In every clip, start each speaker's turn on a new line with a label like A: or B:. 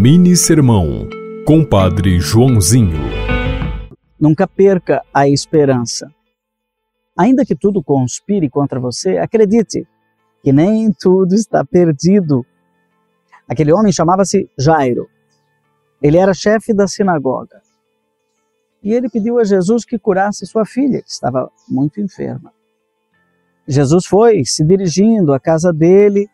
A: Mini Sermão, Compadre Joãozinho.
B: Nunca perca a esperança. Ainda que tudo conspire contra você, acredite que nem tudo está perdido. Aquele homem chamava-se Jairo. Ele era chefe da sinagoga. E ele pediu a Jesus que curasse sua filha, que estava muito enferma. Jesus foi se dirigindo à casa dele,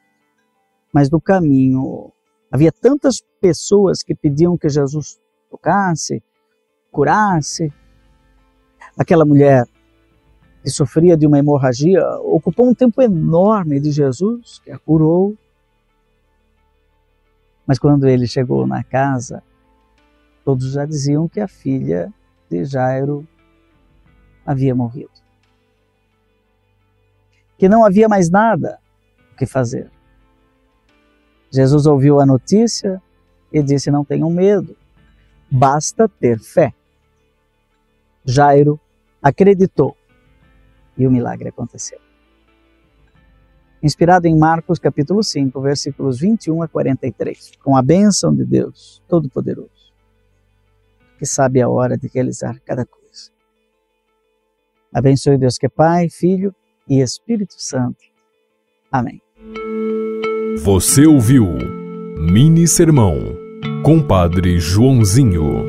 B: mas no caminho Havia tantas pessoas que pediam que Jesus tocasse, curasse. Aquela mulher que sofria de uma hemorragia ocupou um tempo enorme de Jesus, que a curou. Mas quando ele chegou na casa, todos já diziam que a filha de Jairo havia morrido. Que não havia mais nada o que fazer. Jesus ouviu a notícia e disse: Não tenham medo, basta ter fé. Jairo acreditou e o milagre aconteceu. Inspirado em Marcos capítulo 5, versículos 21 a 43, com a bênção de Deus Todo-Poderoso, que sabe a hora de realizar cada coisa. Abençoe Deus que é Pai, Filho e Espírito Santo. Amém.
A: Você ouviu Mini Sermão, Compadre Joãozinho.